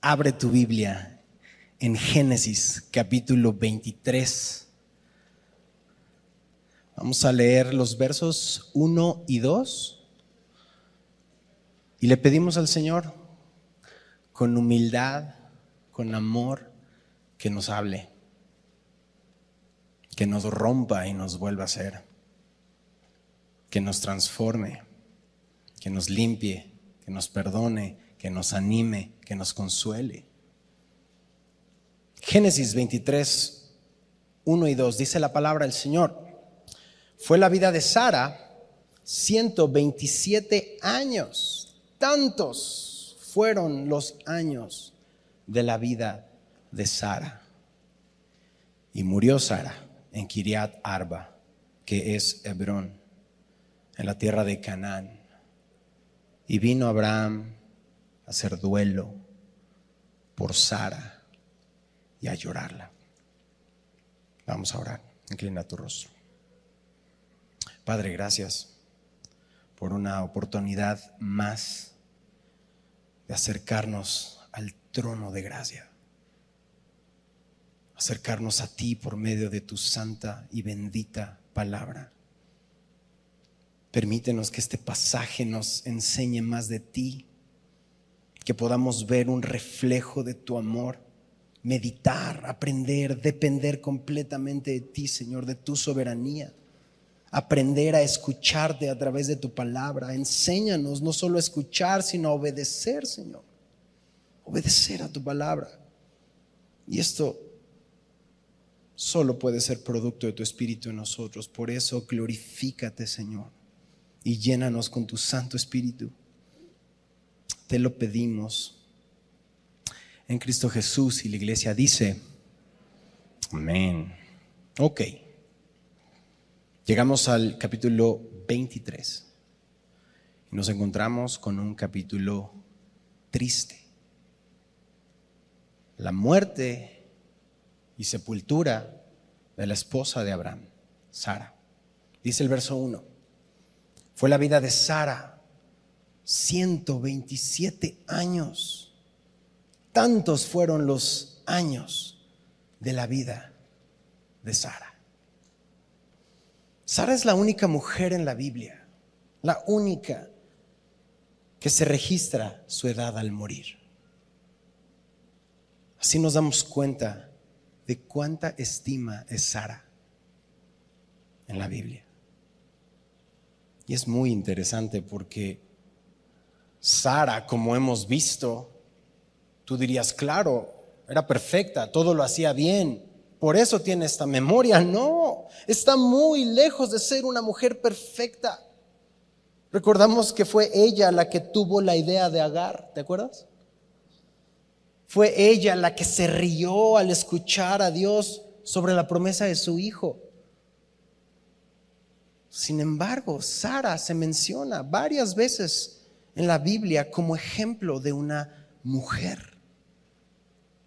Abre tu Biblia en Génesis capítulo 23. Vamos a leer los versos 1 y 2 y le pedimos al Señor con humildad, con amor, que nos hable, que nos rompa y nos vuelva a ser, que nos transforme, que nos limpie, que nos perdone, que nos anime, que nos consuele. Génesis 23, 1 y 2 dice la palabra del Señor. Fue la vida de Sara 127 años. Tantos fueron los años de la vida de Sara. Y murió Sara en Kiriat Arba, que es Hebrón, en la tierra de Canaán. Y vino Abraham hacer duelo por Sara y a llorarla. Vamos a orar. Inclina tu rostro. Padre, gracias por una oportunidad más de acercarnos al trono de gracia. Acercarnos a ti por medio de tu santa y bendita palabra. Permítenos que este pasaje nos enseñe más de ti que podamos ver un reflejo de tu amor, meditar, aprender, depender completamente de ti, Señor, de tu soberanía. Aprender a escucharte a través de tu palabra. Enséñanos no solo a escuchar, sino a obedecer, Señor. Obedecer a tu palabra. Y esto solo puede ser producto de tu Espíritu en nosotros. Por eso glorifícate, Señor, y llénanos con tu Santo Espíritu te lo pedimos en Cristo Jesús y la iglesia dice, amén. Ok. Llegamos al capítulo 23 y nos encontramos con un capítulo triste. La muerte y sepultura de la esposa de Abraham, Sara. Dice el verso 1. Fue la vida de Sara 127 años. Tantos fueron los años de la vida de Sara. Sara es la única mujer en la Biblia, la única que se registra su edad al morir. Así nos damos cuenta de cuánta estima es Sara en la Biblia. Y es muy interesante porque Sara, como hemos visto, tú dirías, claro, era perfecta, todo lo hacía bien, por eso tiene esta memoria. No, está muy lejos de ser una mujer perfecta. Recordamos que fue ella la que tuvo la idea de Agar, ¿te acuerdas? Fue ella la que se rió al escuchar a Dios sobre la promesa de su hijo. Sin embargo, Sara se menciona varias veces en la Biblia como ejemplo de una mujer.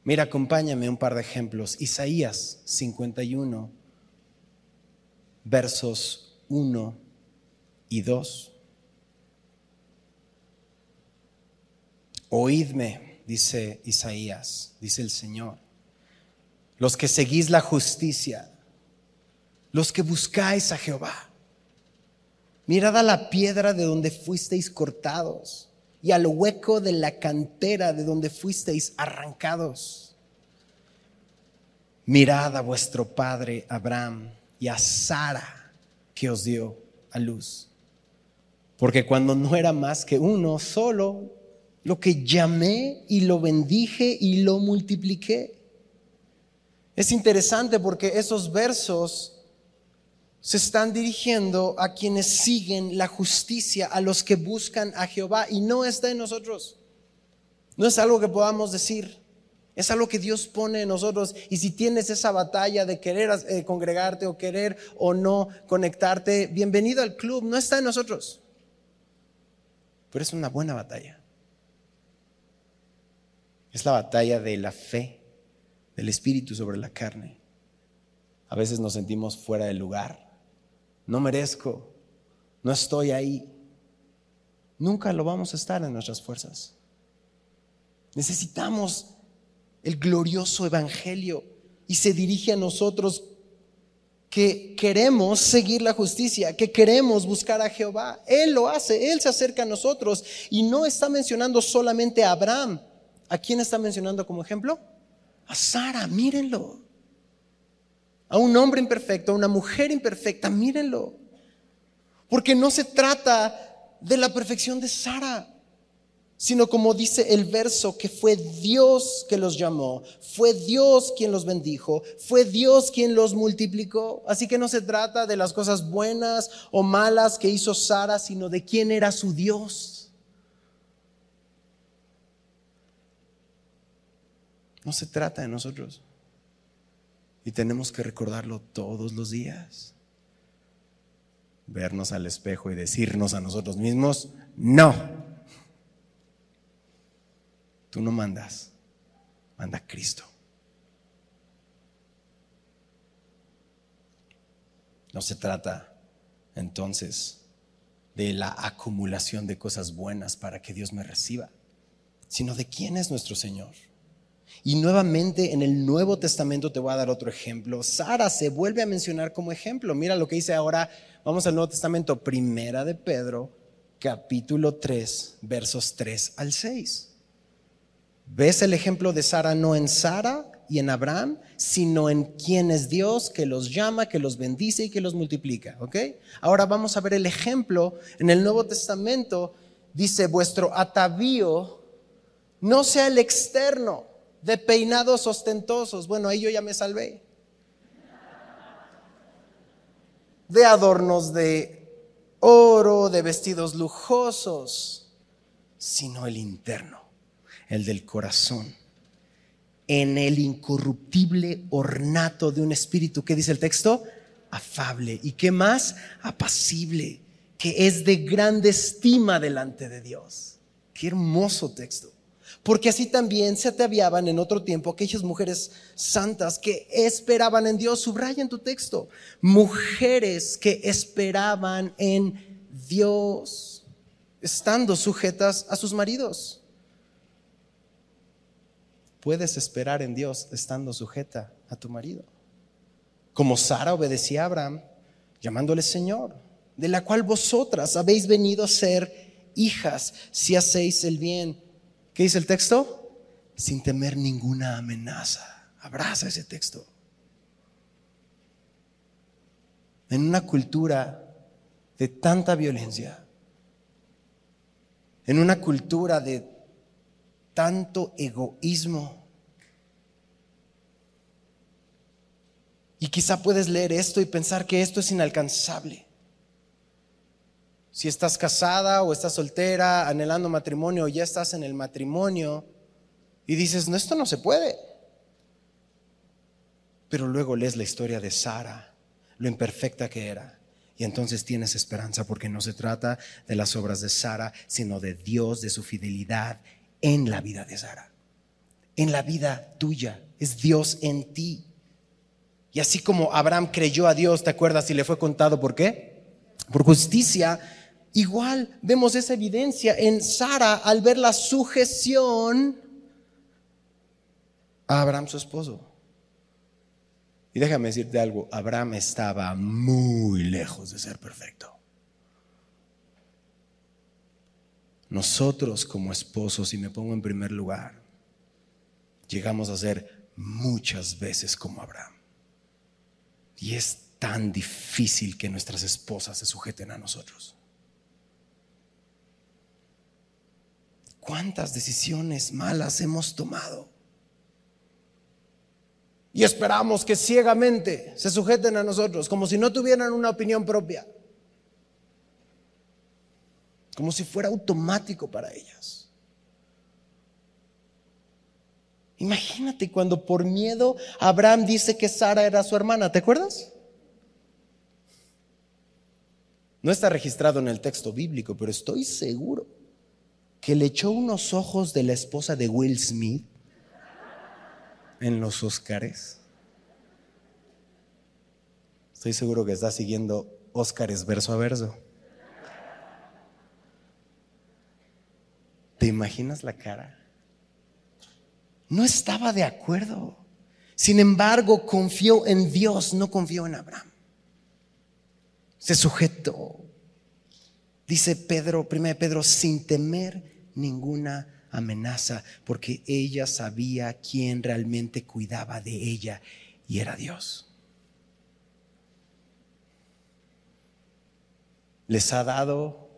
Mira, acompáñame un par de ejemplos. Isaías 51, versos 1 y 2. Oídme, dice Isaías, dice el Señor, los que seguís la justicia, los que buscáis a Jehová Mirad a la piedra de donde fuisteis cortados y al hueco de la cantera de donde fuisteis arrancados. Mirad a vuestro padre Abraham y a Sara que os dio a luz. Porque cuando no era más que uno solo, lo que llamé y lo bendije y lo multipliqué. Es interesante porque esos versos se están dirigiendo a quienes siguen la justicia, a los que buscan a Jehová y no está en nosotros. No es algo que podamos decir, es algo que Dios pone en nosotros. Y si tienes esa batalla de querer eh, congregarte o querer o no conectarte, bienvenido al club, no está en nosotros. Pero es una buena batalla. Es la batalla de la fe, del espíritu sobre la carne. A veces nos sentimos fuera del lugar no merezco, no estoy ahí. Nunca lo vamos a estar en nuestras fuerzas. Necesitamos el glorioso evangelio y se dirige a nosotros que queremos seguir la justicia, que queremos buscar a Jehová. Él lo hace, Él se acerca a nosotros y no está mencionando solamente a Abraham. ¿A quién está mencionando como ejemplo? A Sara, mírenlo. A un hombre imperfecto, a una mujer imperfecta, mírenlo. Porque no se trata de la perfección de Sara sino como dice el verso, que fue Dios que los llamó, fue Dios quien los bendijo, fue Dios quien los multiplicó. Así que no se trata de las cosas buenas o malas que hizo Sara, sino de quién era su Dios. No se trata de nosotros. Y tenemos que recordarlo todos los días. Vernos al espejo y decirnos a nosotros mismos, no Tú no mandas, manda Cristo. No se trata entonces de la acumulación de cosas buenas para que Dios me reciba, sino de quién es nuestro Señor. Y nuevamente en el Nuevo Testamento te voy a dar otro ejemplo. Sara se vuelve a mencionar como ejemplo. Mira lo que dice ahora, vamos al Nuevo Testamento, primera de Pedro, capítulo 3, versos 3 al 6. ¿Ves el ejemplo de Sara no en Sara y en Abraham, sino en quién es Dios que los llama, que los bendice y que los multiplica? ¿Ok? Ahora vamos a ver el ejemplo en el Nuevo Testamento. Dice, vuestro atavío no sea el externo de peinados ostentosos. Bueno, ahí yo ya me salvé. De adornos de oro, de vestidos lujosos, sino el interno el del corazón, en el incorruptible ornato de un espíritu. ¿Qué dice el texto? Afable. ¿Y qué más? Apacible, que es de grande estima delante de Dios. Qué hermoso texto. Porque así también se ataviaban en otro tiempo aquellas mujeres santas que esperaban en Dios. Subraya en tu texto. Mujeres que esperaban en Dios, estando sujetas a sus maridos puedes esperar en Dios estando sujeta a tu marido. Como Sara obedecía a Abraham, llamándole Señor, de la cual vosotras habéis venido a ser hijas si hacéis el bien. ¿Qué dice el texto? Sin temer ninguna amenaza. Abraza ese texto. En una cultura de tanta violencia, en una cultura de tanto egoísmo. Y quizá puedes leer esto y pensar que esto es inalcanzable. Si estás casada o estás soltera, anhelando matrimonio, o ya estás en el matrimonio y dices, no, esto no se puede. Pero luego lees la historia de Sara, lo imperfecta que era. Y entonces tienes esperanza porque no se trata de las obras de Sara, sino de Dios, de su fidelidad en la vida de Sara, en la vida tuya. Es Dios en ti. Y así como Abraham creyó a Dios, ¿te acuerdas? Y le fue contado por qué? Por justicia. Igual vemos esa evidencia en Sara al ver la sujeción a Abraham, su esposo. Y déjame decirte algo, Abraham estaba muy lejos de ser perfecto. nosotros como esposos, y me pongo en primer lugar, llegamos a ser muchas veces como Abraham. Y es tan difícil que nuestras esposas se sujeten a nosotros. ¿Cuántas decisiones malas hemos tomado? Y esperamos que ciegamente se sujeten a nosotros, como si no tuvieran una opinión propia como si fuera automático para ellas. Imagínate cuando por miedo Abraham dice que Sara era su hermana, ¿te acuerdas? No está registrado en el texto bíblico, pero estoy seguro que le echó unos ojos de la esposa de Will Smith en los Óscares. Estoy seguro que está siguiendo Óscares verso a verso. ¿Te imaginas la cara? no estaba de acuerdo. Sin embargo, confió en Dios, no confió en Abraham. Se sujetó. Dice Pedro, 1 Pedro, sin temer ninguna amenaza, porque ella sabía quién realmente cuidaba de ella y era Dios. Les ha dado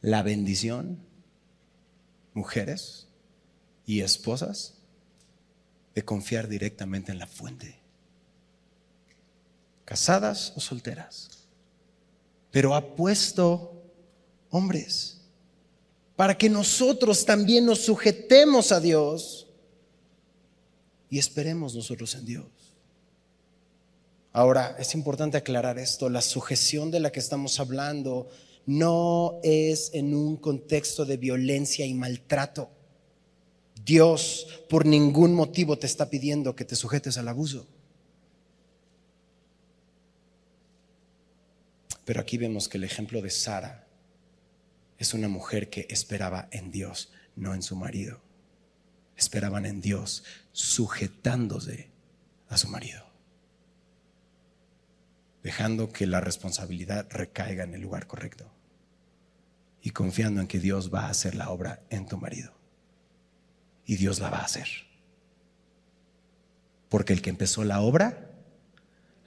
la bendición, mujeres y esposas, de confiar directamente en la fuente, casadas o solteras. Pero ha puesto hombres para que nosotros también nos sujetemos a Dios y esperemos nosotros en Dios. Ahora, es importante aclarar esto, la sujeción de la que estamos hablando no es en un contexto de violencia y maltrato. Dios por ningún motivo te está pidiendo que te sujetes al abuso. Pero aquí vemos que el ejemplo de Sara es una mujer que esperaba en Dios, no en su marido. Esperaban en Dios, sujetándose a su marido, dejando que la responsabilidad recaiga en el lugar correcto y confiando en que Dios va a hacer la obra en tu marido. Y Dios la va a hacer. Porque el que empezó la obra,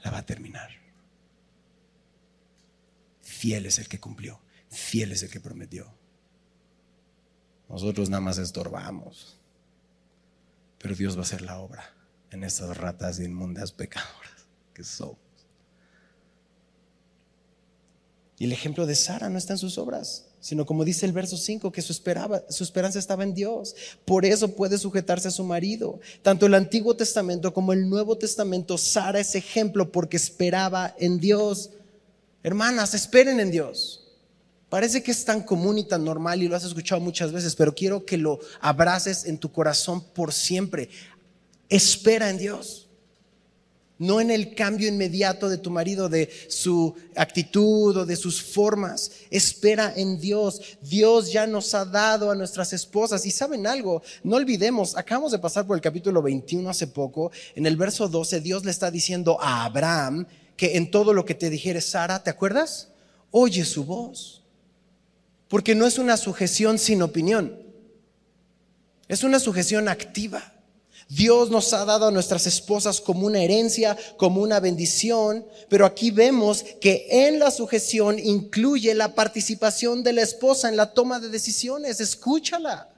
la va a terminar. Fiel es el que cumplió fiel es el que prometió. Nosotros nada más estorbamos, pero Dios va a hacer la obra en estas ratas inmundas pecadoras que somos. Y el ejemplo de Sara no está en sus obras, sino como dice el verso 5, que su, esperaba, su esperanza estaba en Dios. Por eso puede sujetarse a su marido. Tanto el Antiguo Testamento como el Nuevo Testamento, Sara es ejemplo porque esperaba en Dios. Hermanas, esperen en Dios. Parece que es tan común y tan normal y lo has escuchado muchas veces, pero quiero que lo abraces en tu corazón por siempre. Espera en Dios. No en el cambio inmediato de tu marido, de su actitud o de sus formas. Espera en Dios. Dios ya nos ha dado a nuestras esposas. Y saben algo, no olvidemos, acabamos de pasar por el capítulo 21 hace poco. En el verso 12, Dios le está diciendo a Abraham que en todo lo que te dijere Sara, ¿te acuerdas? Oye su voz porque no es una sujeción sin opinión, es una sujeción activa. Dios nos ha dado a nuestras esposas como una herencia, como una bendición, pero aquí vemos que en la sujeción incluye la participación de la esposa en la toma de decisiones. Escúchala.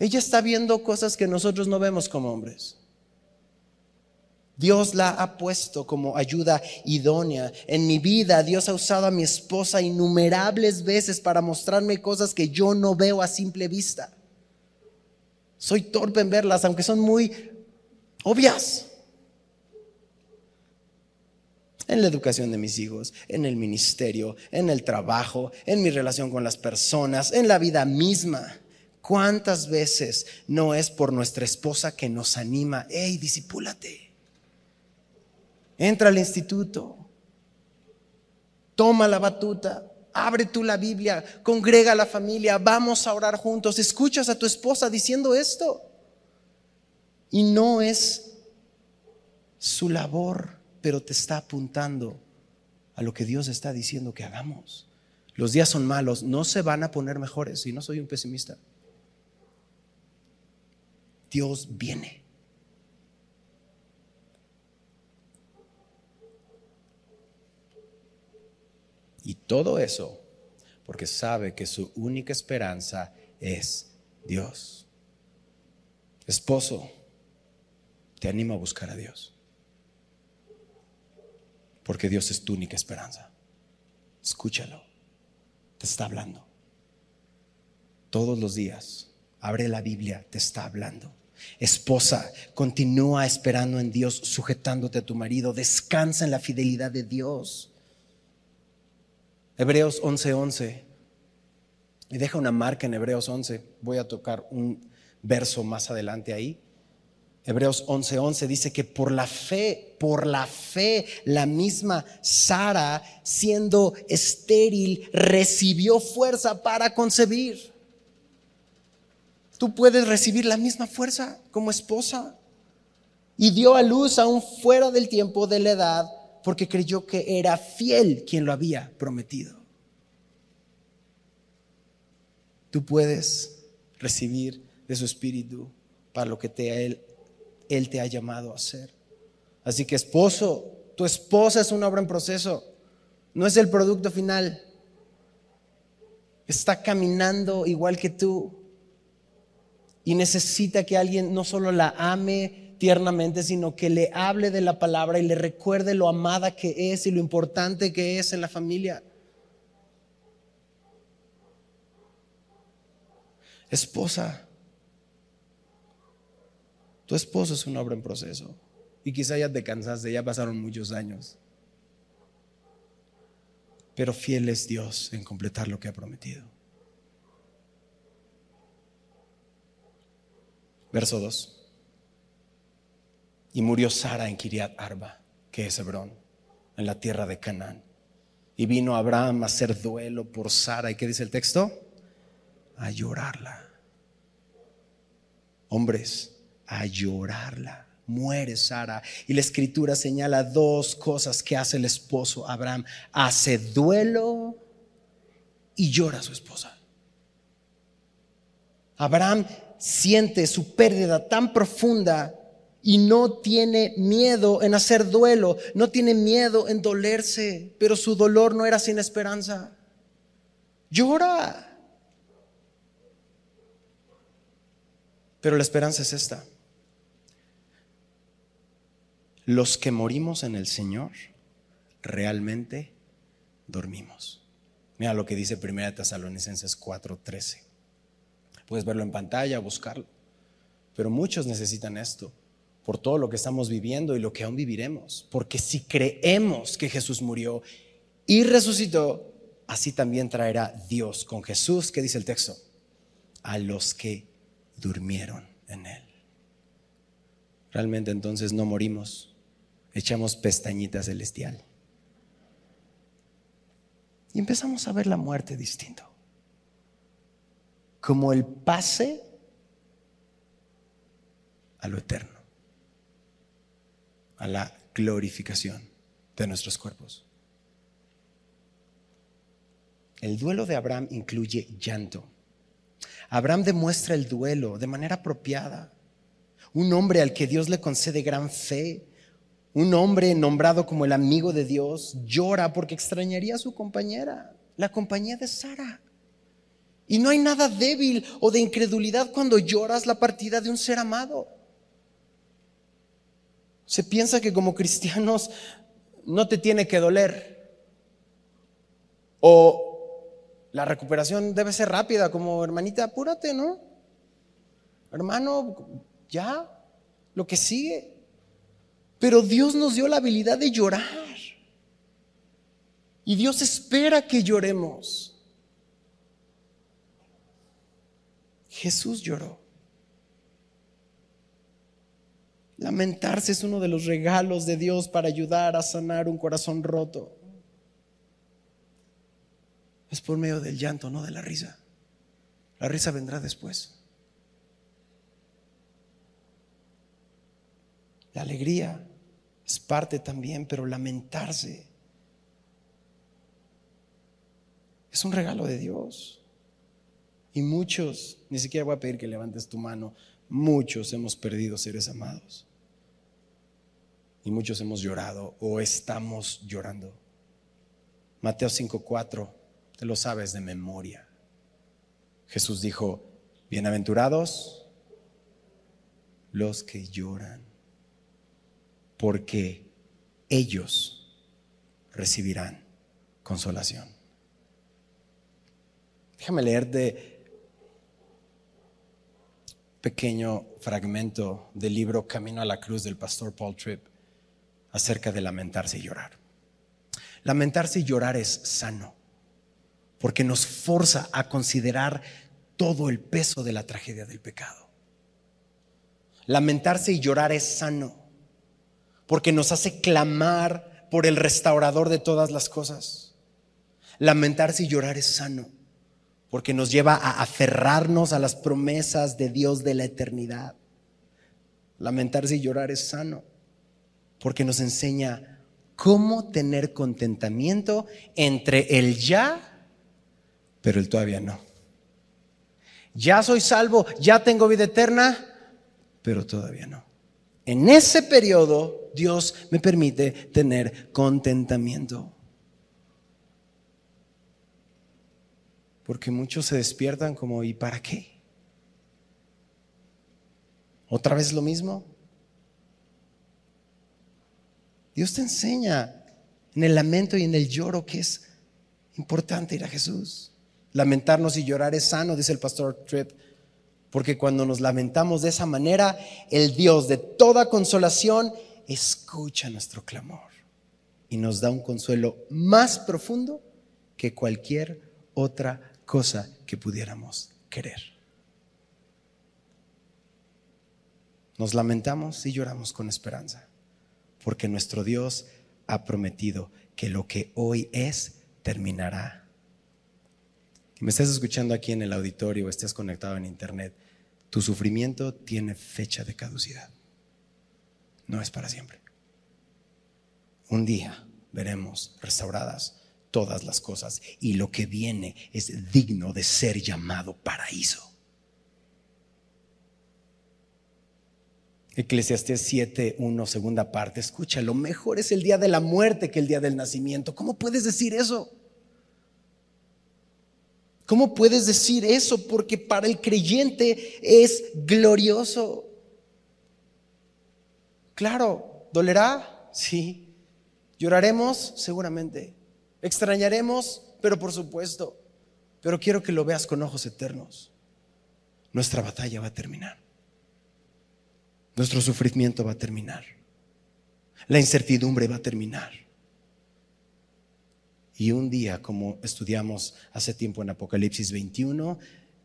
Ella está viendo cosas que nosotros no vemos como hombres. Dios la ha puesto como ayuda idónea. En mi vida Dios ha usado a mi esposa innumerables veces para mostrarme cosas que yo no veo a simple vista. Soy torpe en verlas, aunque son muy obvias. En la educación de mis hijos, en el ministerio, en el trabajo, en mi relación con las personas, en la vida misma. ¿Cuántas veces no es por nuestra esposa que nos anima? Hey, disipúlate entra al instituto, toma la batuta, abre tú la Biblia, congrega a la familia, vamos a orar juntos, escuchas a tu esposa diciendo esto. Y no es su labor, pero te está apuntando a lo que Dios está diciendo que hagamos. Los días son malos, no se van a poner mejores, y no soy un pesimista. Dios viene. Y todo eso porque sabe que su única esperanza es Dios. Esposo, te animo a buscar a Dios. Porque Dios es tu única esperanza. Escúchalo. Te está hablando. Todos los días. Abre la Biblia, te está hablando. Esposa, continúa esperando en Dios, sujetándote a tu marido. Descansa en la fidelidad de Dios. Hebreos 11:11. Y deja una marca en Hebreos 11. Voy a tocar un verso más adelante ahí. Hebreos 11:11 dice que por la fe, por la fe, la misma Sara, siendo estéril, recibió fuerza para concebir. tú puedes recibir la misma fuerza como esposa. Y dio a luz aún fuera del tiempo de la edad porque creyó que era fiel quien lo había prometido. Tú puedes recibir de su espíritu para lo que él, él te ha llamado a hacer. Así que esposo, tu esposa es una obra en proceso, no es el producto final. Está caminando igual que tú y necesita que alguien no solo la ame tiernamente, sino que le hable de la palabra y le recuerde lo amada que es y lo importante que es en la familia. Esposa, tu esposo es una obra en proceso y quizá ya te cansaste, ya pasaron muchos años. Pero fiel es Dios en completar lo que ha prometido. Verso 2. Y murió Sara en Kiriat Arba, que es Hebrón, en la tierra de Canaán. Y vino Abraham a hacer duelo por Sara. ¿Y qué dice el texto? A llorarla. Hombres, a llorarla. Muere Sara. Y la escritura señala dos cosas que hace el esposo Abraham. Hace duelo y llora a su esposa. Abraham siente su pérdida tan profunda y no tiene miedo en hacer duelo, no tiene miedo en dolerse, pero su dolor no era sin esperanza. Llora. Pero la esperanza es esta. Los que morimos en el Señor realmente dormimos. Mira lo que dice 1 Tesalonicenses 4:13. Puedes verlo en pantalla, buscarlo. Pero muchos necesitan esto por todo lo que estamos viviendo y lo que aún viviremos. Porque si creemos que Jesús murió y resucitó, así también traerá Dios con Jesús, ¿qué dice el texto? A los que durmieron en Él. Realmente entonces no morimos, echamos pestañita celestial. Y empezamos a ver la muerte distinto como el pase a lo eterno, a la glorificación de nuestros cuerpos. El duelo de Abraham incluye llanto. Abraham demuestra el duelo de manera apropiada. Un hombre al que Dios le concede gran fe, un hombre nombrado como el amigo de Dios, llora porque extrañaría a su compañera, la compañía de Sara. Y no hay nada débil o de incredulidad cuando lloras la partida de un ser amado. Se piensa que como cristianos no te tiene que doler. O la recuperación debe ser rápida, como hermanita, apúrate, ¿no? Hermano, ya, lo que sigue. Pero Dios nos dio la habilidad de llorar. Y Dios espera que lloremos. Jesús lloró. Lamentarse es uno de los regalos de Dios para ayudar a sanar un corazón roto. Es por medio del llanto, no de la risa. La risa vendrá después. La alegría es parte también, pero lamentarse es un regalo de Dios. Y muchos, ni siquiera voy a pedir que levantes tu mano, muchos hemos perdido seres amados. Y muchos hemos llorado o estamos llorando. Mateo 5:4, te lo sabes de memoria. Jesús dijo, bienaventurados los que lloran, porque ellos recibirán consolación. Déjame leerte pequeño fragmento del libro Camino a la Cruz del pastor Paul Tripp acerca de lamentarse y llorar. Lamentarse y llorar es sano porque nos forza a considerar todo el peso de la tragedia del pecado. Lamentarse y llorar es sano porque nos hace clamar por el restaurador de todas las cosas. Lamentarse y llorar es sano porque nos lleva a aferrarnos a las promesas de Dios de la eternidad. Lamentarse y llorar es sano, porque nos enseña cómo tener contentamiento entre el ya, pero el todavía no. Ya soy salvo, ya tengo vida eterna, pero todavía no. En ese periodo Dios me permite tener contentamiento. Porque muchos se despiertan como, ¿y para qué? ¿Otra vez lo mismo? Dios te enseña en el lamento y en el lloro que es importante ir a Jesús. Lamentarnos y llorar es sano, dice el pastor Tripp, porque cuando nos lamentamos de esa manera, el Dios de toda consolación escucha nuestro clamor y nos da un consuelo más profundo que cualquier otra cosa que pudiéramos querer. Nos lamentamos y lloramos con esperanza, porque nuestro Dios ha prometido que lo que hoy es terminará. Que me estés escuchando aquí en el auditorio o estés conectado en internet, tu sufrimiento tiene fecha de caducidad. No es para siempre. Un día veremos restauradas todas las cosas y lo que viene es digno de ser llamado paraíso. Eclesiastés 7, 1, segunda parte, escucha, lo mejor es el día de la muerte que el día del nacimiento. ¿Cómo puedes decir eso? ¿Cómo puedes decir eso? Porque para el creyente es glorioso. Claro, ¿dolerá? Sí. ¿Lloraremos? Seguramente. Extrañaremos, pero por supuesto. Pero quiero que lo veas con ojos eternos. Nuestra batalla va a terminar. Nuestro sufrimiento va a terminar. La incertidumbre va a terminar. Y un día, como estudiamos hace tiempo en Apocalipsis 21,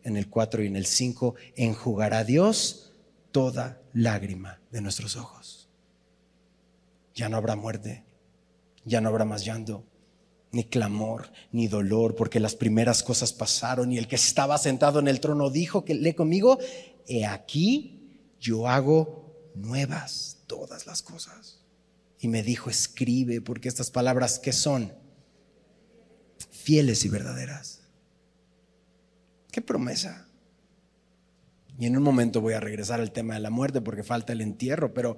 en el 4 y en el 5, enjugará Dios toda lágrima de nuestros ojos. Ya no habrá muerte, ya no habrá más llanto, ni clamor, ni dolor, porque las primeras cosas pasaron y el que estaba sentado en el trono dijo que lee conmigo, he aquí yo hago nuevas todas las cosas. Y me dijo, escribe, porque estas palabras que son fieles y verdaderas. Qué promesa. Y en un momento voy a regresar al tema de la muerte porque falta el entierro, pero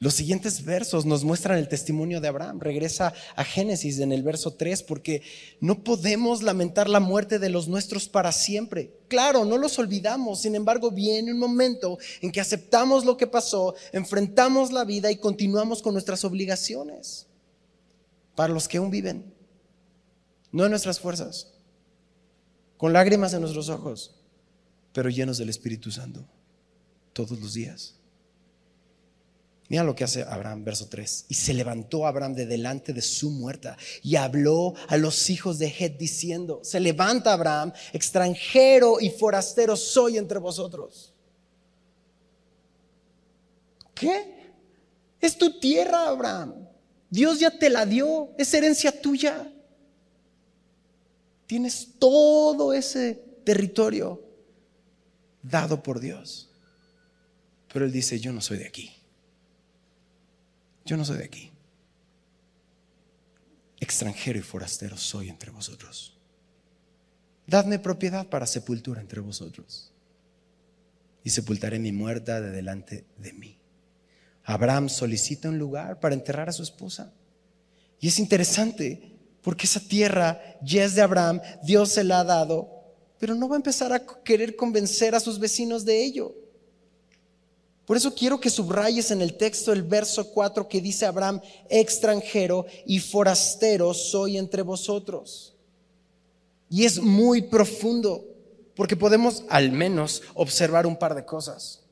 los siguientes versos nos muestran el testimonio de Abraham. Regresa a Génesis en el verso 3 porque no podemos lamentar la muerte de los nuestros para siempre. Claro, no los olvidamos. Sin embargo, viene un momento en que aceptamos lo que pasó, enfrentamos la vida y continuamos con nuestras obligaciones. Para los que aún viven, no en nuestras fuerzas, con lágrimas en nuestros ojos, pero llenos del Espíritu Santo todos los días. Mira lo que hace Abraham, verso 3. Y se levantó Abraham de delante de su muerta y habló a los hijos de Het diciendo, se levanta Abraham, extranjero y forastero soy entre vosotros. ¿Qué? Es tu tierra, Abraham. Dios ya te la dio, es herencia tuya. Tienes todo ese territorio dado por Dios. Pero él dice, yo no soy de aquí. Yo no soy de aquí. Extranjero y forastero soy entre vosotros. Dadme propiedad para sepultura entre vosotros. Y sepultaré mi muerta de delante de mí. Abraham solicita un lugar para enterrar a su esposa. Y es interesante porque esa tierra ya es de Abraham, Dios se la ha dado, pero no va a empezar a querer convencer a sus vecinos de ello. Por eso quiero que subrayes en el texto el verso 4 que dice Abraham, extranjero y forastero soy entre vosotros. Y es muy profundo, porque podemos al menos observar un par de cosas.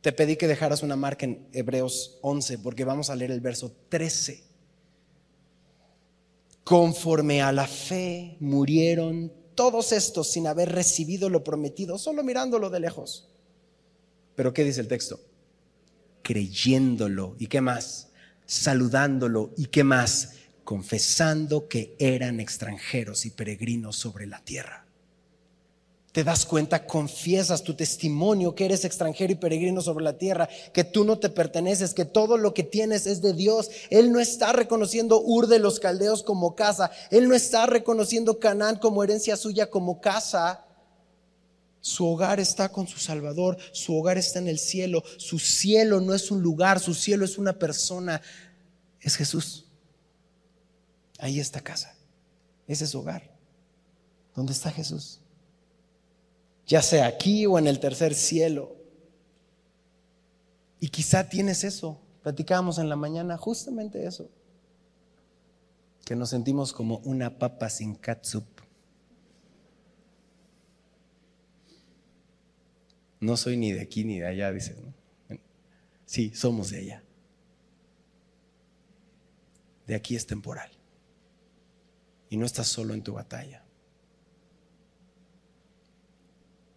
Te pedí que dejaras una marca en Hebreos 11, porque vamos a leer el verso 13. Conforme a la fe murieron todos estos sin haber recibido lo prometido, solo mirándolo de lejos. Pero ¿qué dice el texto? Creyéndolo. ¿Y qué más? Saludándolo. ¿Y qué más? Confesando que eran extranjeros y peregrinos sobre la tierra. Te das cuenta, confiesas tu testimonio que eres extranjero y peregrino sobre la tierra, que tú no te perteneces, que todo lo que tienes es de Dios. Él no está reconociendo Ur de los Caldeos como casa. Él no está reconociendo Canaán como herencia suya como casa. Su hogar está con su Salvador, su hogar está en el cielo. Su cielo no es un lugar, su cielo es una persona. Es Jesús. Ahí está casa. Ese es su hogar. ¿Dónde está Jesús? ya sea aquí o en el tercer cielo. Y quizá tienes eso. Platicábamos en la mañana justamente eso. Que nos sentimos como una papa sin catsup. No soy ni de aquí ni de allá, dices. Sí, somos de allá. De aquí es temporal. Y no estás solo en tu batalla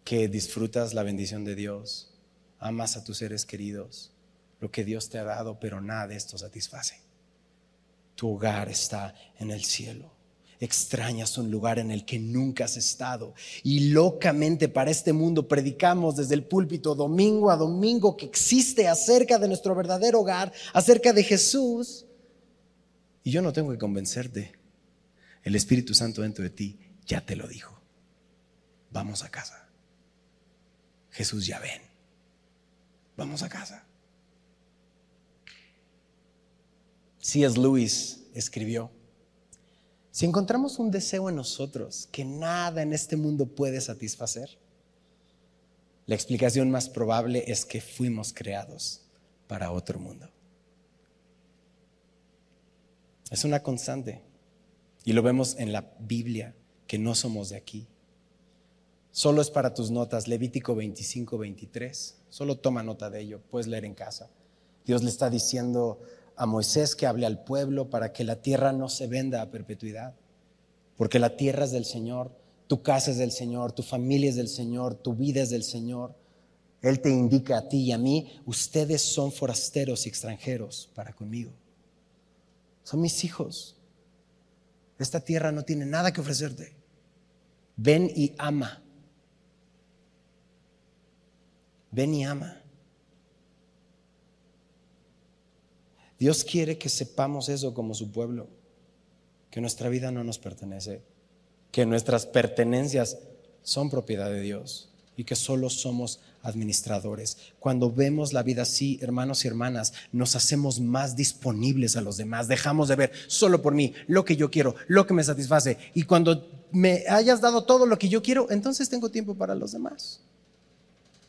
que disfrutas la bendición de Dios, amas a tus seres queridos, lo que Dios te ha dado, pero nada de esto satisface. Tu hogar está en el cielo. Extrañas un lugar en el que nunca has estado. Y locamente para este mundo predicamos desde el púlpito domingo a domingo que existe acerca de nuestro verdadero hogar, acerca de Jesús. Y yo no tengo que convencerte. El Espíritu Santo dentro de ti ya te lo dijo. Vamos a casa. Jesús ya ven. Vamos a casa. C.S. Lewis escribió, si encontramos un deseo en nosotros que nada en este mundo puede satisfacer, la explicación más probable es que fuimos creados para otro mundo. Es una constante. Y lo vemos en la Biblia, que no somos de aquí. Solo es para tus notas, Levítico 25, 23. Solo toma nota de ello, puedes leer en casa. Dios le está diciendo a Moisés que hable al pueblo para que la tierra no se venda a perpetuidad, porque la tierra es del Señor, tu casa es del Señor, tu familia es del Señor, tu vida es del Señor. Él te indica a ti y a mí, ustedes son forasteros y extranjeros para conmigo. Son mis hijos. Esta tierra no tiene nada que ofrecerte. Ven y ama. Ven y ama. Dios quiere que sepamos eso como su pueblo, que nuestra vida no nos pertenece, que nuestras pertenencias son propiedad de Dios y que solo somos administradores. Cuando vemos la vida así, hermanos y hermanas, nos hacemos más disponibles a los demás, dejamos de ver solo por mí lo que yo quiero, lo que me satisface. Y cuando me hayas dado todo lo que yo quiero, entonces tengo tiempo para los demás.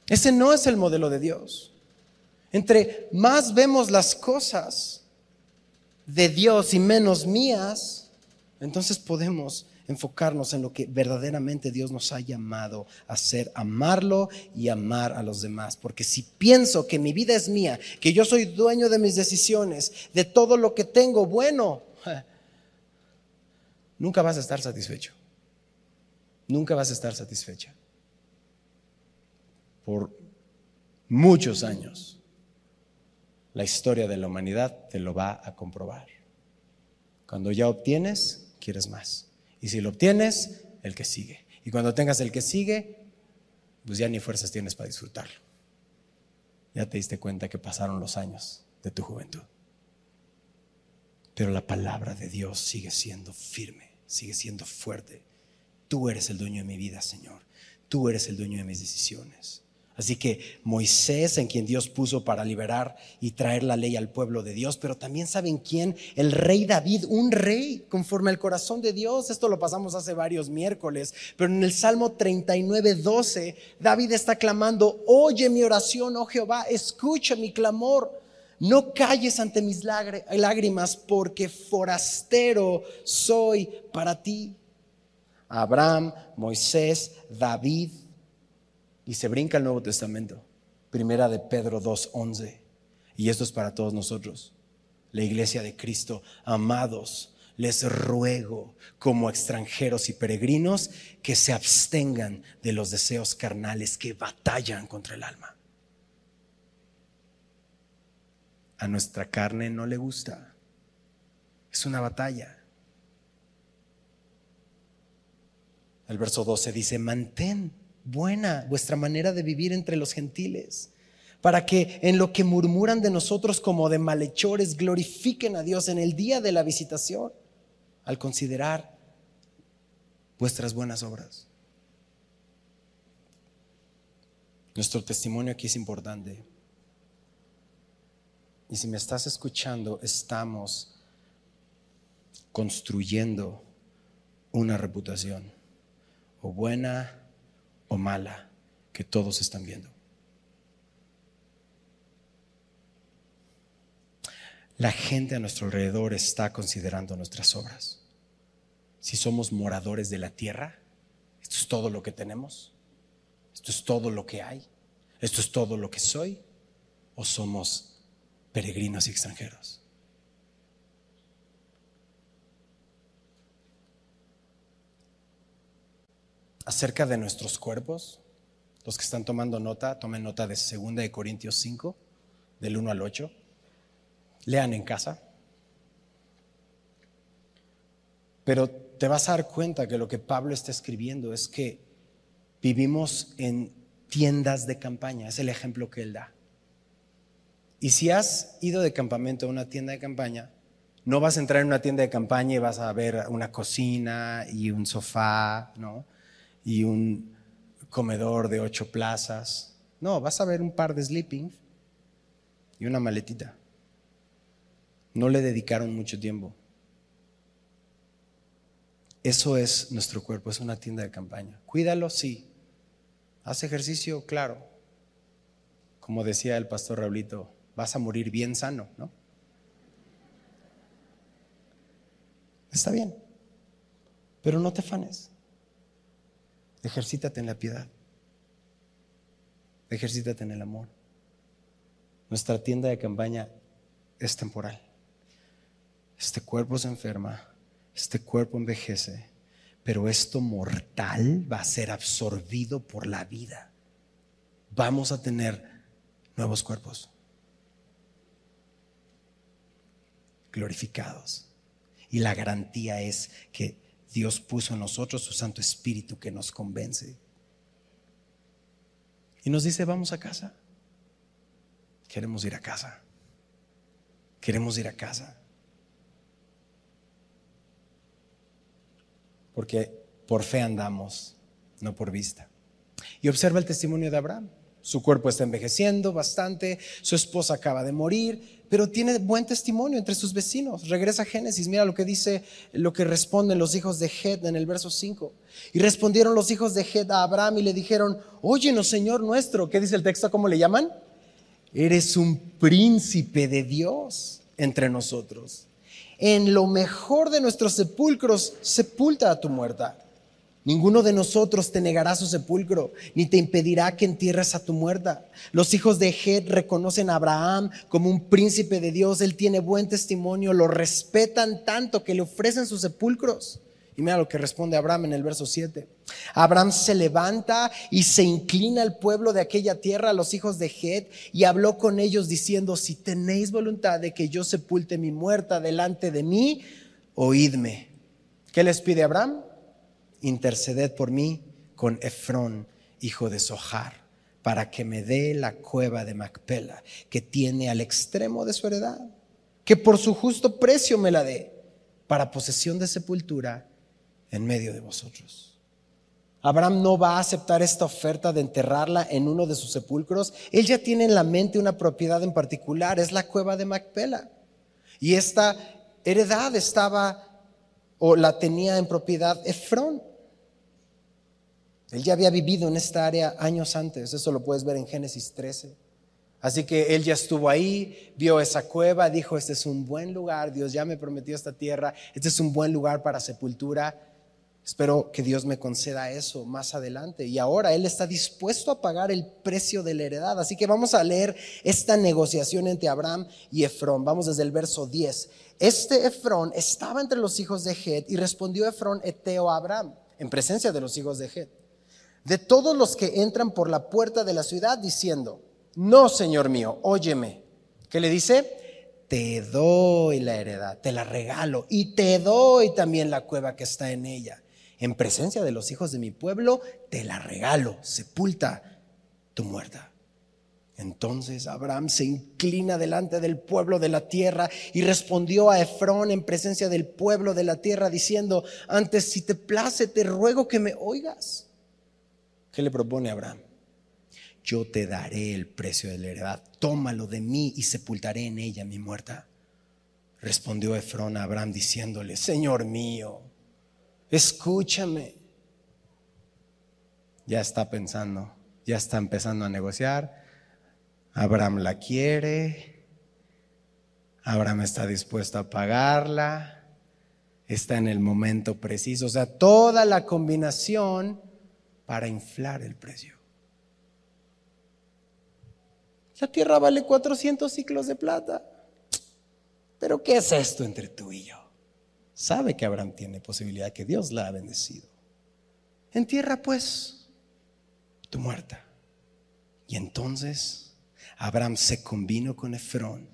Ese no es el modelo de Dios. Entre más vemos las cosas de Dios y menos mías, entonces podemos enfocarnos en lo que verdaderamente Dios nos ha llamado a hacer, amarlo y amar a los demás. Porque si pienso que mi vida es mía, que yo soy dueño de mis decisiones, de todo lo que tengo bueno, nunca vas a estar satisfecho. Nunca vas a estar satisfecha por muchos años. La historia de la humanidad te lo va a comprobar. Cuando ya obtienes, quieres más. Y si lo obtienes, el que sigue. Y cuando tengas el que sigue, pues ya ni fuerzas tienes para disfrutarlo. Ya te diste cuenta que pasaron los años de tu juventud. Pero la palabra de Dios sigue siendo firme, sigue siendo fuerte. Tú eres el dueño de mi vida, Señor. Tú eres el dueño de mis decisiones. Así que Moisés, en quien Dios puso para liberar y traer la ley al pueblo de Dios, pero también saben quién, el rey David, un rey conforme al corazón de Dios. Esto lo pasamos hace varios miércoles, pero en el Salmo 39, 12, David está clamando, oye mi oración, oh Jehová, escucha mi clamor. No calles ante mis lágrimas, porque forastero soy para ti. Abraham, Moisés, David, y se brinca el Nuevo Testamento. Primera de Pedro 2.11. Y esto es para todos nosotros. La iglesia de Cristo, amados, les ruego como extranjeros y peregrinos que se abstengan de los deseos carnales que batallan contra el alma. A nuestra carne no le gusta. Es una batalla. El verso 12 dice, mantén buena vuestra manera de vivir entre los gentiles, para que en lo que murmuran de nosotros como de malhechores glorifiquen a Dios en el día de la visitación, al considerar vuestras buenas obras. Nuestro testimonio aquí es importante. Y si me estás escuchando, estamos construyendo una reputación, o buena o mala, que todos están viendo. La gente a nuestro alrededor está considerando nuestras obras. Si somos moradores de la tierra, esto es todo lo que tenemos, esto es todo lo que hay, esto es todo lo que soy, o somos peregrinos y extranjeros. Acerca de nuestros cuerpos. Los que están tomando nota, tomen nota de 2 de Corintios 5, del 1 al 8. Lean en casa. Pero te vas a dar cuenta que lo que Pablo está escribiendo es que vivimos en tiendas de campaña, es el ejemplo que él da. Y si has ido de campamento a una tienda de campaña, no vas a entrar en una tienda de campaña y vas a ver una cocina y un sofá, ¿no? Y un comedor de ocho plazas. No, vas a ver un par de sleeping y una maletita. No le dedicaron mucho tiempo. Eso es nuestro cuerpo, es una tienda de campaña. Cuídalo, sí. Haz ejercicio, claro. Como decía el pastor Raulito, vas a morir bien sano, ¿no? Está bien, pero no te fanes. Ejercítate en la piedad. Ejercítate en el amor. Nuestra tienda de campaña es temporal. Este cuerpo se enferma, este cuerpo envejece, pero esto mortal va a ser absorbido por la vida. Vamos a tener nuevos cuerpos glorificados. Y la garantía es que Dios puso en nosotros su Santo Espíritu que nos convence. Y nos dice, vamos a casa. Queremos ir a casa. Queremos ir a casa. Porque por fe andamos, no por vista. Y observa el testimonio de Abraham. Su cuerpo está envejeciendo bastante, su esposa acaba de morir, pero tiene buen testimonio entre sus vecinos. Regresa a Génesis, mira lo que dice, lo que responden los hijos de Het en el verso 5. Y respondieron los hijos de Het a Abraham y le dijeron, óyenos Señor nuestro, ¿qué dice el texto? ¿Cómo le llaman? Eres un príncipe de Dios entre nosotros. En lo mejor de nuestros sepulcros, sepulta a tu muerta Ninguno de nosotros te negará su sepulcro, ni te impedirá que entierres a tu muerta. Los hijos de Het reconocen a Abraham como un príncipe de Dios. Él tiene buen testimonio, lo respetan tanto que le ofrecen sus sepulcros. Y mira lo que responde Abraham en el verso 7. Abraham se levanta y se inclina al pueblo de aquella tierra, a los hijos de Het, y habló con ellos diciendo, si tenéis voluntad de que yo sepulte mi muerta delante de mí, oídme. ¿Qué les pide Abraham? Interceded por mí con Efrón, hijo de Sohar, para que me dé la cueva de Macpela, que tiene al extremo de su heredad, que por su justo precio me la dé, para posesión de sepultura en medio de vosotros. Abraham no va a aceptar esta oferta de enterrarla en uno de sus sepulcros. Él ya tiene en la mente una propiedad en particular, es la cueva de Macpela. Y esta heredad estaba o la tenía en propiedad Efrón. Él ya había vivido en esta área años antes, eso lo puedes ver en Génesis 13. Así que él ya estuvo ahí, vio esa cueva, dijo, este es un buen lugar, Dios ya me prometió esta tierra, este es un buen lugar para sepultura. Espero que Dios me conceda eso más adelante. Y ahora Él está dispuesto a pagar el precio de la heredad. Así que vamos a leer esta negociación entre Abraham y Efrón. Vamos desde el verso 10. Este Efrón estaba entre los hijos de Het y respondió Efrón eteo a Abraham en presencia de los hijos de Het. De todos los que entran por la puerta de la ciudad diciendo, no, Señor mío, óyeme. ¿Qué le dice? Te doy la heredad, te la regalo y te doy también la cueva que está en ella En presencia de los hijos de mi pueblo, te la regalo, sepulta tu muerta. Entonces Abraham se inclina delante del pueblo de la tierra y respondió a Efrón en presencia del pueblo de la tierra diciendo, antes si te place, te ruego que me oigas. ¿Qué le propone Abraham? Yo te daré el precio de la heredad, tómalo de mí y sepultaré en ella mi muerta. Respondió Efrón a Abraham diciéndole, Señor mío, escúchame. Ya está pensando, ya está empezando a negociar Abraham la quiere, Abraham está dispuesto a pagarla, está en el momento preciso, o sea, toda la combinación para inflar el precio. La tierra vale 400 ciclos de plata. Pero ¿qué es esto entre tú y yo? Sabe que Abraham tiene posibilidad, que Dios la ha bendecido. Entierra pues tu muerta. Y entonces Abraham se combinó con Efrón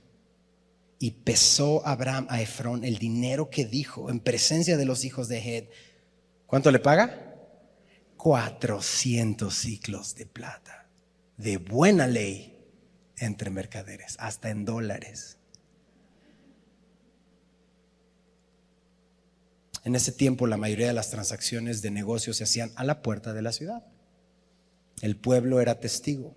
y pesó Abraham a Efrón el dinero que dijo en presencia de los hijos de Het. ¿Cuánto le paga? 400 ciclos de plata, de buena ley entre mercaderes, hasta en dólares. En ese tiempo la mayoría de las transacciones de negocios se hacían a la puerta de la ciudad. El pueblo era testigo.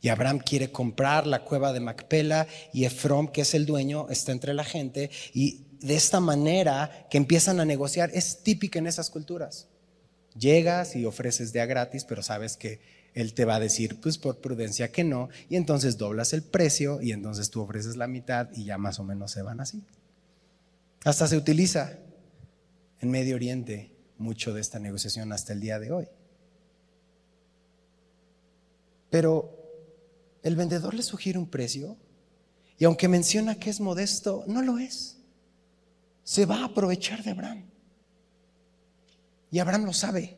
Y Abraham quiere comprar la cueva de Macpela y Efrom, que es el dueño, está entre la gente. Y de esta manera que empiezan a negociar, es típica en esas culturas. Llegas y ofreces de a gratis, pero sabes que él te va a decir, pues por prudencia que no, y entonces doblas el precio y entonces tú ofreces la mitad y ya más o menos se van así. Hasta se utiliza en Medio Oriente mucho de esta negociación hasta el día de hoy. Pero el vendedor le sugiere un precio y aunque menciona que es modesto, no lo es. Se va a aprovechar de Abraham. Y Abraham lo sabe.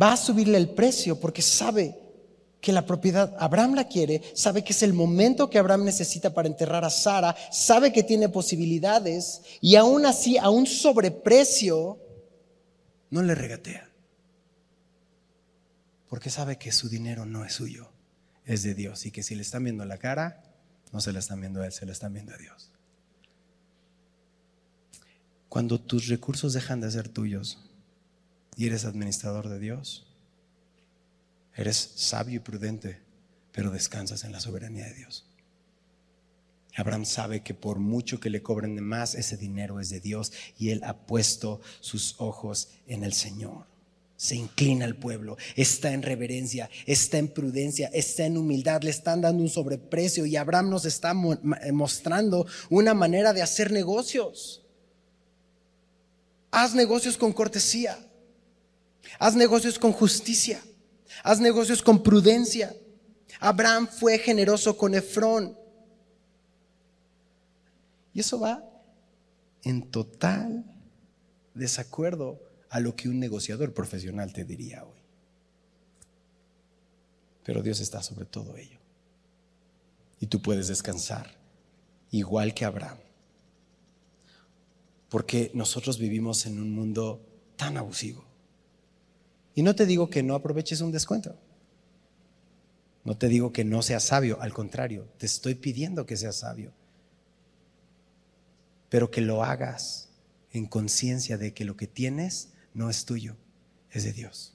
Va a subirle el precio porque sabe que la propiedad, Abraham la quiere, sabe que es el momento que Abraham necesita para enterrar a Sara, sabe que tiene posibilidades y aún así, a un sobreprecio, no le regatea porque sabe que su dinero no es suyo, es de Dios y que si le están viendo la cara, no se la están viendo a Él, se la están viendo a Dios. Cuando tus recursos dejan de ser tuyos y eres administrador de Dios, eres sabio y prudente, pero descansas en la soberanía de Dios. Abraham sabe que por mucho que le cobren de más, ese dinero es de Dios y él ha puesto sus ojos en el Señor se inclina al pueblo, está en reverencia, está en prudencia, está en humildad, le están dando un sobreprecio y Abraham nos está mostrando una manera de hacer negocios. Haz negocios con cortesía, haz negocios con justicia, haz negocios con prudencia. Abraham fue generoso con Efrón. Y eso va en total desacuerdo a lo que un negociador profesional te diría hoy. Pero Dios está sobre todo ello. Y tú puedes descansar, igual que Abraham. Porque nosotros vivimos en un mundo tan abusivo. Y no te digo que no aproveches un descuento. No te digo que no seas sabio, al contrario, te estoy pidiendo que seas sabio. Pero que lo hagas en conciencia de que lo que tienes no es tuyo, es de Dios.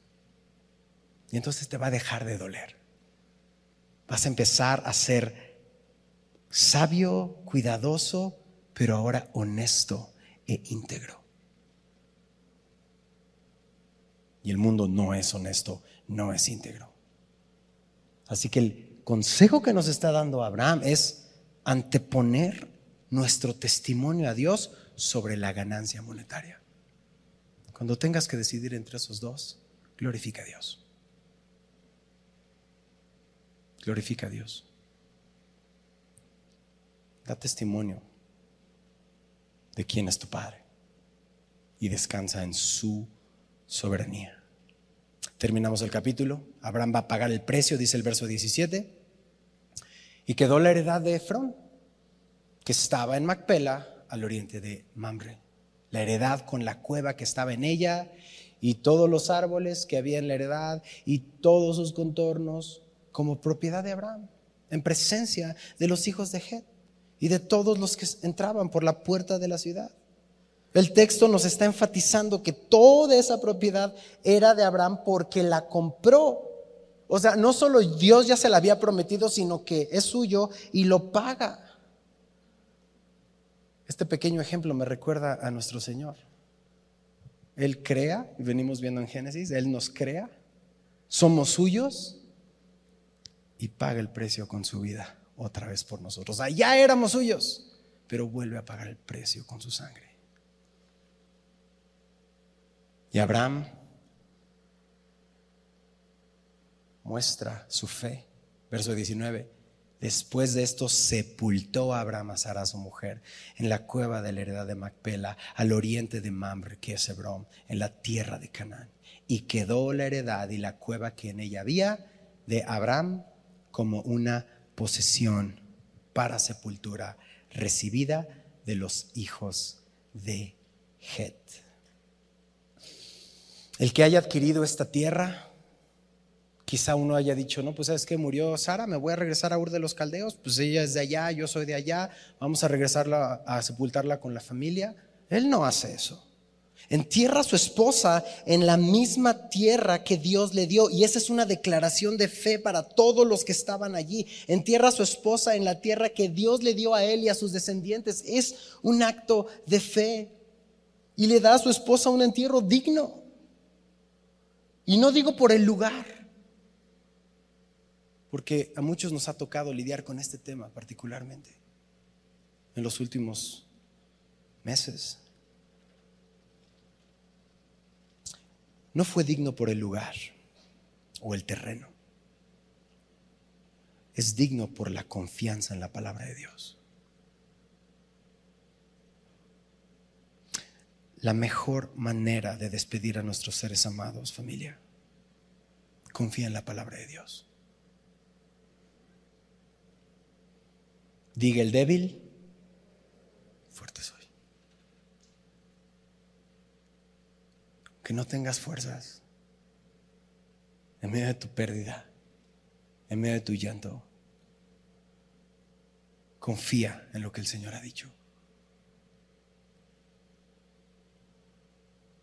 Y entonces te va a dejar de doler. Vas a empezar a ser sabio, cuidadoso, pero ahora honesto e íntegro. Y el mundo no es honesto, no es íntegro. Así que el consejo que nos está dando Abraham es anteponer nuestro testimonio a Dios sobre la ganancia monetaria. Cuando tengas que decidir entre esos dos, glorifica a Dios. Glorifica a Dios. Da testimonio de quién es tu Padre y descansa en su soberanía. Terminamos el capítulo. Abraham va a pagar el precio, dice el verso 17. Y quedó la heredad de Efrón, que estaba en Macpela, al oriente de Mamre. La heredad con la cueva que estaba en ella y todos los árboles que había en la heredad y todos sus contornos como propiedad de Abraham, en presencia de los hijos de Het y de todos los que entraban por la puerta de la ciudad. El texto nos está enfatizando que toda esa propiedad era de Abraham porque la compró. O sea, no solo Dios ya se la había prometido, sino que es suyo y lo paga. Este pequeño ejemplo me recuerda a nuestro Señor. Él crea, y venimos viendo en Génesis, Él nos crea, somos suyos y paga el precio con su vida otra vez por nosotros. Allá éramos suyos, pero vuelve a pagar el precio con su sangre. Y Abraham muestra su fe. Verso 19. Después de esto sepultó a Abraham a Sara, su mujer, en la cueva de la heredad de Macpela, al oriente de Mamre, que es Hebrón, en la tierra de Canaán. Y quedó la heredad y la cueva que en ella había de Abraham como una posesión para sepultura recibida de los hijos de Het. El que haya adquirido esta tierra Quizá uno haya dicho, no, pues es que murió Sara, me voy a regresar a Ur de los Caldeos, pues ella es de allá, yo soy de allá, vamos a regresarla a sepultarla con la familia. Él no hace eso. Entierra a su esposa en la misma tierra que Dios le dio. Y esa es una declaración de fe para todos los que estaban allí. Entierra a su esposa en la tierra que Dios le dio a él y a sus descendientes. Es un acto de fe. Y le da a su esposa un entierro digno. Y no digo por el lugar porque a muchos nos ha tocado lidiar con este tema particularmente en los últimos meses. No fue digno por el lugar o el terreno. Es digno por la confianza en la palabra de Dios. La mejor manera de despedir a nuestros seres amados, familia, confía en la palabra de Dios. Diga el débil, fuerte soy. Que no tengas fuerzas en medio de tu pérdida, en medio de tu llanto. Confía en lo que el Señor ha dicho.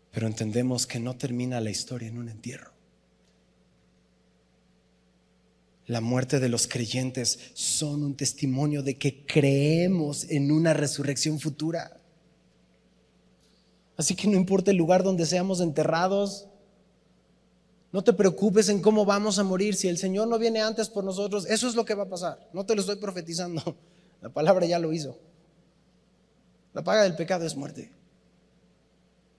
Pero entendemos que no termina la historia en un entierro. La muerte de los creyentes son un testimonio de que creemos en una resurrección futura. Así que no importa el lugar donde seamos enterrados, no te preocupes en cómo vamos a morir. Si el Señor no viene antes por nosotros, eso es lo que va a pasar. No te lo estoy profetizando. La palabra ya lo hizo. La paga del pecado es muerte.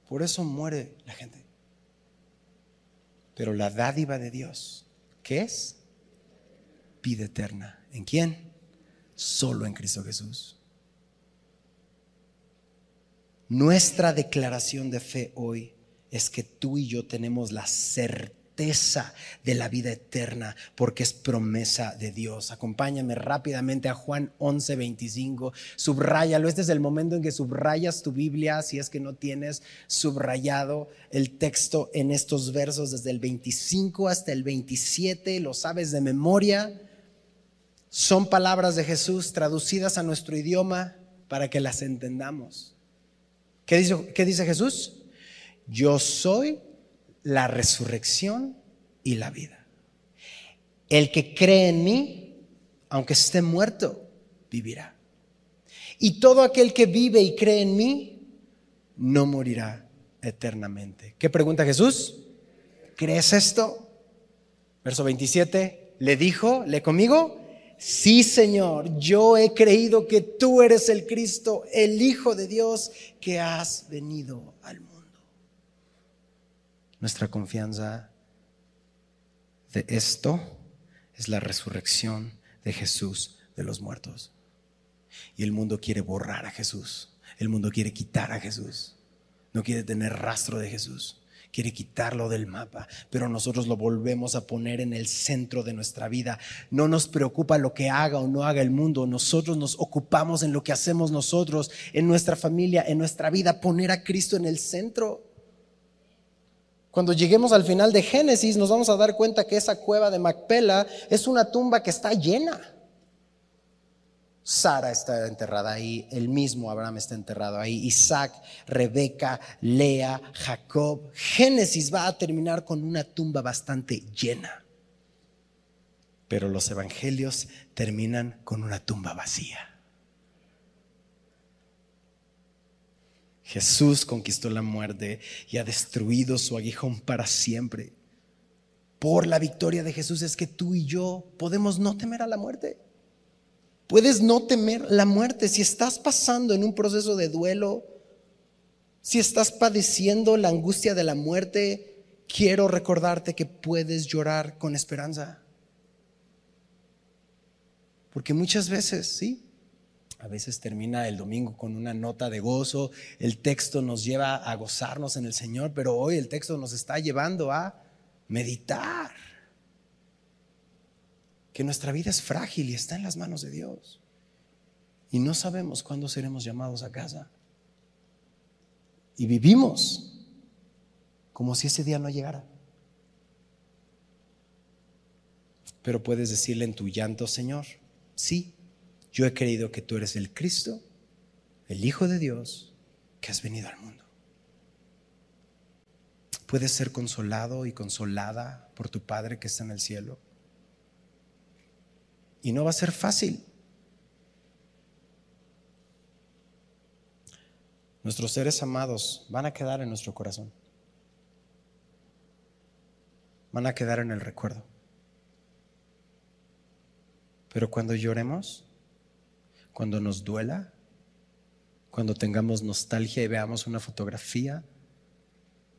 Por eso muere la gente. Pero la dádiva de Dios, ¿qué es? vida eterna. ¿En quién? Solo en Cristo Jesús. Nuestra declaración de fe hoy es que tú y yo tenemos la certeza de la vida eterna porque es promesa de Dios. Acompáñame rápidamente a Juan 11, 25. Subráyalo. Este es el momento en que subrayas tu Biblia si es que no tienes subrayado el texto en estos versos desde el 25 hasta el 27. Lo sabes de memoria son palabras de Jesús traducidas a nuestro idioma para que las entendamos. ¿Qué dice, Jesús? Yo soy la resurrección y la vida. El que cree en mí, aunque esté muerto, vivirá. Y todo aquel que vive y cree en mí, no morirá eternamente. ¿Qué pregunta Jesús? ¿Crees esto? Verso 27, le dijo, le conmigo, sí Señor, yo he creído que tú eres el Cristo, el Hijo de Dios, que has venido al mundo. Nuestra confianza de esto es la resurrección de Jesús de los muertos. Y el mundo quiere borrar a Jesús. El mundo quiere quitar a Jesús. No quiere tener rastro de Jesús. Quiere quitarlo del mapa, pero nosotros lo volvemos a poner en el centro de nuestra vida. No nos preocupa lo que haga o no haga el mundo, nosotros nos ocupamos en lo que hacemos nosotros, en nuestra familia, en nuestra vida, poner a Cristo en el centro. Cuando lleguemos al final de Génesis nos vamos a dar cuenta que esa cueva de Macpela es una tumba que está llena. Sara está enterrada ahí, el mismo Abraham está enterrado ahí, Isaac, Rebeca, Lea, Jacob. Génesis va a terminar con una tumba bastante llena. Pero los evangelios terminan con una tumba vacía. Jesús conquistó la muerte y ha destruido su aguijón para siempre. Por la victoria de Jesús es que tú y yo podemos no temer a la muerte. Puedes no temer la muerte. Si estás pasando en un proceso de duelo, si estás padeciendo la angustia de la muerte, quiero recordarte que puedes llorar con esperanza. Porque muchas veces, sí, a veces termina el domingo con una nota de gozo, el texto nos lleva a gozarnos en el Señor, pero hoy el texto nos está llevando a meditar que nuestra vida es frágil y está en las manos de Dios. Y no sabemos cuándo seremos llamados a casa. Y vivimos como si ese día no llegara. Pero puedes decirle en tu llanto, Señor, sí, yo he creído que tú eres el Cristo, el Hijo de Dios, que has venido al mundo. Puedes ser consolado y consolada por tu Padre que está en el cielo. Y no va a ser fácil. Nuestros seres amados van a quedar en nuestro corazón. Van a quedar en el recuerdo. Pero cuando lloremos, cuando nos duela, cuando tengamos nostalgia y veamos una fotografía,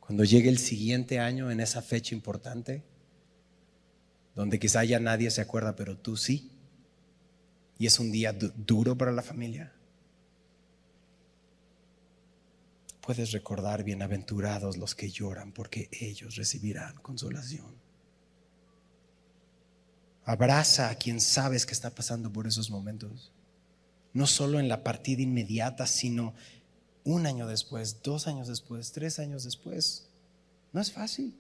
cuando llegue el siguiente año en esa fecha importante, donde quizá ya nadie se acuerda, pero tú sí, y es un día duro para la familia, puedes recordar bienaventurados los que lloran porque ellos recibirán consolación. Abraza a quien sabes que está pasando por esos momentos, no solo en la partida inmediata, sino un año después, dos años después, tres años después. No es fácil.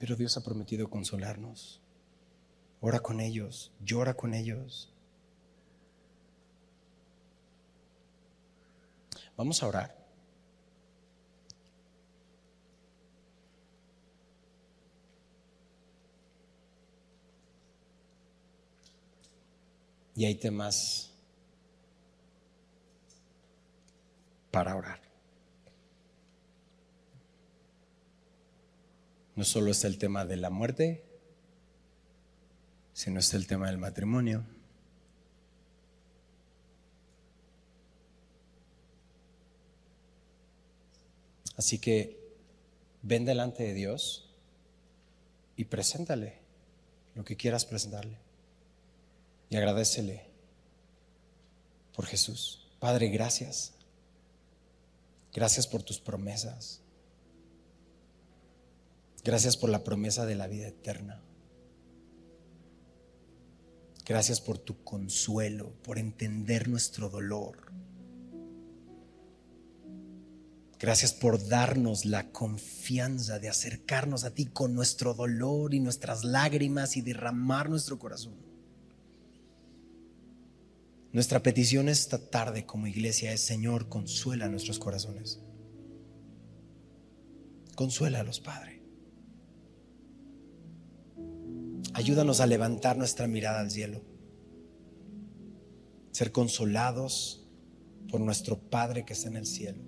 Pero Dios ha prometido consolarnos. Ora con ellos, llora con ellos. Vamos a orar. Y hay temas para orar. No solo es el tema de la muerte, si no es el tema del matrimonio. Así que ven delante de Dios y preséntale lo que quieras presentarle. Y agradecele por Jesús. Padre, gracias. Gracias por tus promesas. Gracias por la promesa de la vida eterna. Gracias por tu consuelo, por entender nuestro dolor. Gracias por darnos la confianza de acercarnos a ti con nuestro dolor y nuestras lágrimas y derramar nuestro corazón. Nuestra petición esta tarde como iglesia es, Señor, consuela nuestros corazones. Consuélalos, Padre. Ayúdanos a levantar nuestra mirada al cielo, ser consolados por nuestro Padre que está en el cielo.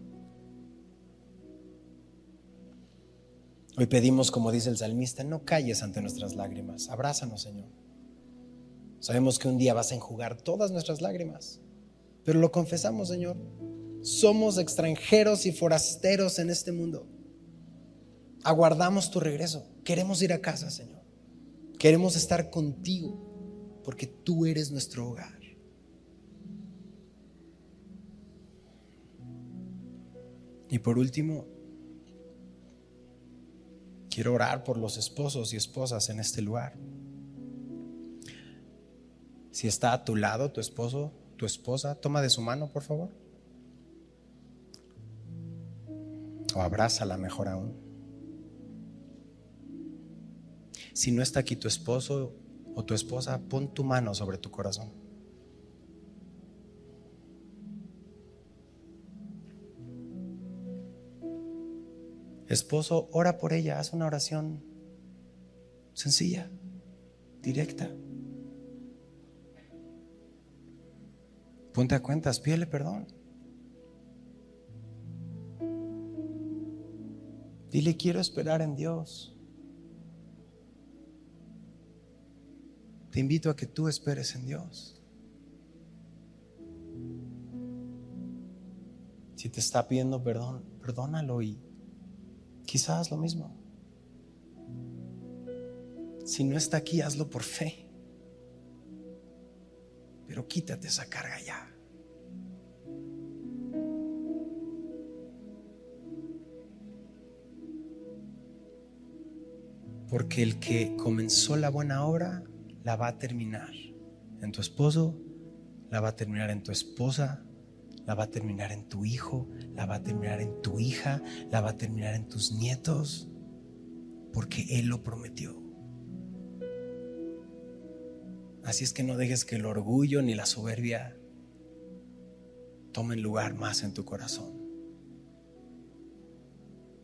Hoy pedimos, como dice el salmista, no calles ante nuestras lágrimas, abrázanos, Señor. Sabemos que un día vas a enjugar todas nuestras lágrimas, pero lo confesamos, Señor. Somos extranjeros y forasteros en este mundo. Aguardamos tu regreso. Queremos ir a casa, Señor. Queremos estar contigo porque tú eres nuestro hogar. Y por último, Quiero orar por los esposos y esposas en este lugar. Si está a tu lado tu esposo, tu esposa, toma de su mano, por favor. O abrázala mejor aún. Si no está aquí tu esposo o tu esposa, pon tu mano sobre tu corazón. Esposo, ora por ella, haz una oración sencilla, directa. Ponte a cuentas, pídele perdón. Dile, quiero esperar en Dios. Te invito a que tú esperes en Dios. Si te está pidiendo perdón, perdónalo y quizás lo mismo. Si no está aquí, hazlo por fe. Pero quítate esa carga ya. Porque el que comenzó la buena obra la va a terminar en tu esposo, la va a terminar en tu esposa, la va a terminar en tu hijo, la va a terminar en tu hija, la va a terminar en tus nietos, porque Él lo prometió. Así es que no dejes que el orgullo ni la soberbia tomen lugar más en tu corazón.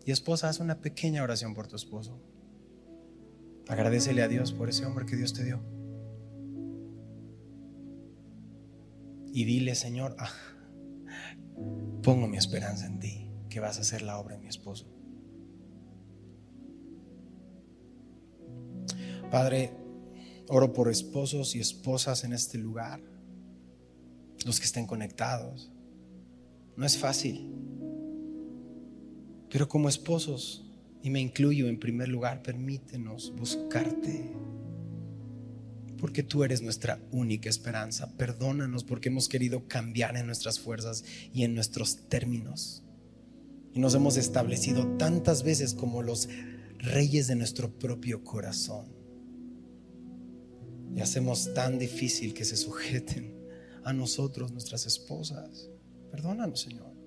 Y esposa, haz una pequeña oración por tu esposo. Agradecele a Dios por ese hombre que Dios te dio. Y dile, Señor, ah, pongo mi esperanza en ti, que vas a hacer la obra de mi esposo. Padre, oro por esposos y esposas en este lugar, los que estén conectados. No es fácil, pero como esposos y me incluyo en primer lugar, permítenos buscarte. Porque tú eres nuestra única esperanza. Perdónanos porque hemos querido cambiar en nuestras fuerzas y en nuestros términos. Y nos hemos establecido tantas veces como los reyes de nuestro propio corazón. Y hacemos tan difícil que se sujeten a nosotros, nuestras esposas. Perdónanos, Señor.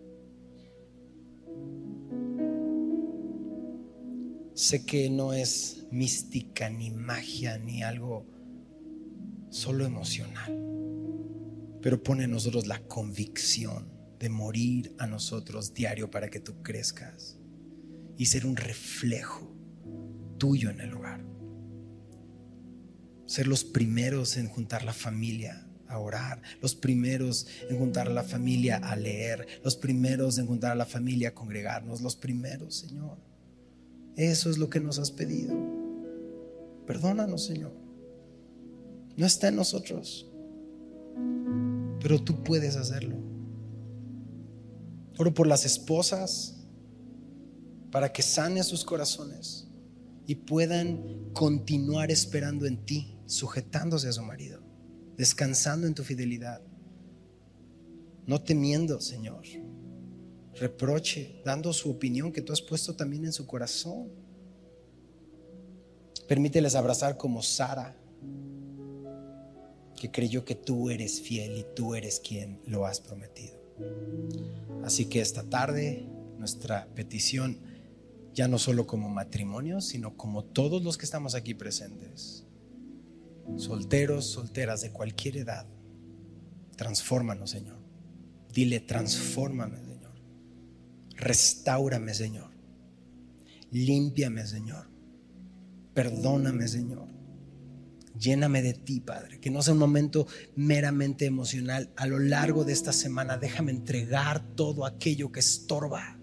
Sé que no es mística ni magia ni algo solo emocional, pero pone en nosotros la convicción de morir a nosotros diario para que tú crezcas y ser un reflejo tuyo en el hogar. Ser los primeros en juntar la familia a orar, los primeros en juntar a la familia a leer, los primeros en juntar a la familia a congregarnos, los primeros, Señor. Eso es lo que nos has pedido. Perdónanos, Señor. No está en nosotros, pero tú puedes hacerlo. Oro por las esposas para que sane sus corazones y puedan continuar esperando en ti, sujetándose a su marido, descansando en tu fidelidad, no temiendo, Señor, reproche, dando su opinión que tú has puesto también en su corazón. Permíteles abrazar como Sara, que creyó que tú eres fiel y tú eres quien lo has prometido. Así que esta tarde nuestra petición, ya no solo como matrimonio, sino como todos los que estamos aquí presentes, solteros, solteras de cualquier edad, transfórmanos, Señor. Dile, transfórmame, Restaurame, Señor. Límpiame, Señor. Perdóname, Señor. Lléname de ti, Padre. Que no sea un momento meramente emocional. A lo largo de esta semana, déjame entregar todo aquello que estorba.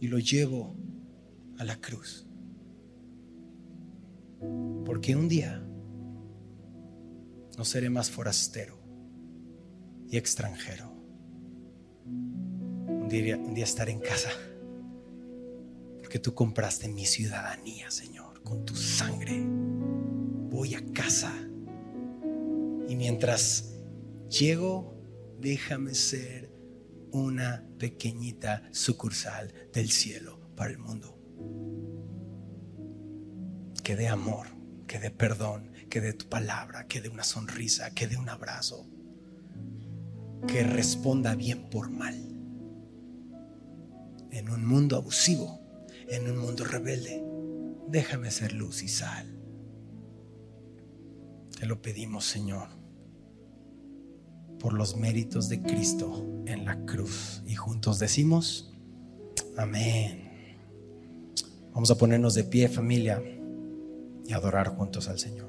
Y lo llevo a la cruz. Porque un día no seré más forastero y extranjero un día, estar en casa. Porque tú compraste mi ciudadanía, Señor, con tu sangre. Voy a casa. Y mientras llego, déjame ser una pequeñita sucursal del cielo para el mundo. Que dé amor, que dé perdón, que dé tu palabra, que dé una sonrisa, que dé un abrazo, que responda bien por mal. En un mundo abusivo, en un mundo rebelde, déjame ser luz y sal. Te lo pedimos, Señor, por los méritos de Cristo en la cruz. Y juntos decimos, amén. Vamos a ponernos de pie, familia, y adorar juntos al Señor.